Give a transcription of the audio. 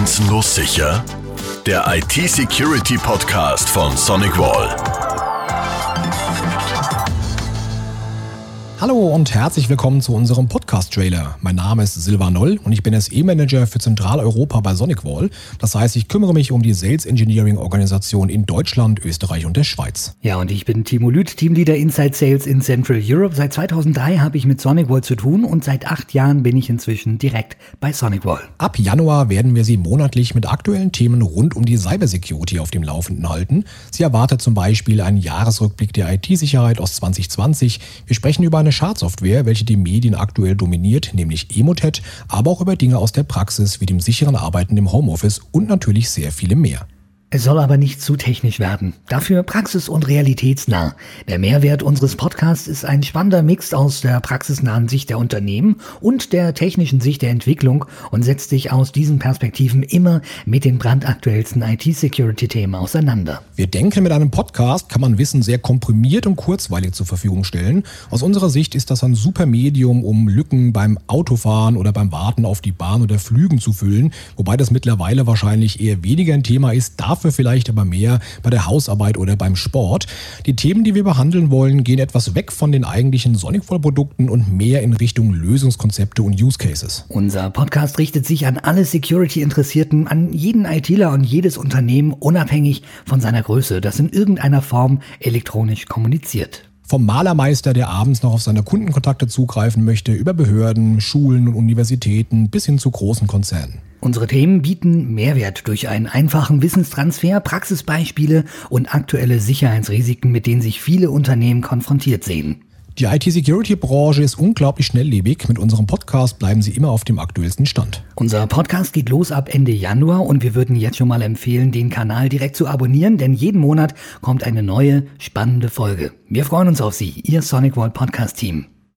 Grenzenlos sicher? Der IT-Security-Podcast von Sonic Hallo und herzlich willkommen zu unserem Podcast-Trailer. Mein Name ist Silvan Noll und ich bin SE-Manager für Zentraleuropa bei SonicWall. Das heißt, ich kümmere mich um die Sales Engineering Organisation in Deutschland, Österreich und der Schweiz. Ja, und ich bin Timo Lüth, Teamleader Inside Sales in Central Europe. Seit 2003 habe ich mit SonicWall zu tun und seit acht Jahren bin ich inzwischen direkt bei SonicWall. Ab Januar werden wir Sie monatlich mit aktuellen Themen rund um die Cybersecurity auf dem Laufenden halten. Sie erwartet zum Beispiel einen Jahresrückblick der IT-Sicherheit aus 2020. Wir sprechen über eine eine Schadsoftware, welche die Medien aktuell dominiert, nämlich Emotet, aber auch über Dinge aus der Praxis wie dem sicheren Arbeiten im Homeoffice und natürlich sehr viele mehr. Es soll aber nicht zu technisch werden. Dafür praxis- und realitätsnah. Der Mehrwert unseres Podcasts ist ein spannender Mix aus der praxisnahen Sicht der Unternehmen und der technischen Sicht der Entwicklung und setzt sich aus diesen Perspektiven immer mit den brandaktuellsten IT-Security-Themen auseinander. Wir denken, mit einem Podcast kann man Wissen sehr komprimiert und kurzweilig zur Verfügung stellen. Aus unserer Sicht ist das ein super Medium, um Lücken beim Autofahren oder beim Warten auf die Bahn oder Flügen zu füllen, wobei das mittlerweile wahrscheinlich eher weniger ein Thema ist. Dafür dafür vielleicht aber mehr bei der Hausarbeit oder beim Sport. Die Themen, die wir behandeln wollen, gehen etwas weg von den eigentlichen Sonicfall-Produkten und mehr in Richtung Lösungskonzepte und Use Cases. Unser Podcast richtet sich an alle Security-Interessierten, an jeden ITler und jedes Unternehmen, unabhängig von seiner Größe, das in irgendeiner Form elektronisch kommuniziert vom Malermeister, der abends noch auf seine Kundenkontakte zugreifen möchte, über Behörden, Schulen und Universitäten bis hin zu großen Konzernen. Unsere Themen bieten Mehrwert durch einen einfachen Wissenstransfer, Praxisbeispiele und aktuelle Sicherheitsrisiken, mit denen sich viele Unternehmen konfrontiert sehen. Die IT-Security-Branche ist unglaublich schnelllebig. Mit unserem Podcast bleiben Sie immer auf dem aktuellsten Stand. Unser Podcast geht los ab Ende Januar und wir würden jetzt schon mal empfehlen, den Kanal direkt zu abonnieren, denn jeden Monat kommt eine neue, spannende Folge. Wir freuen uns auf Sie, Ihr Sonic World Podcast Team.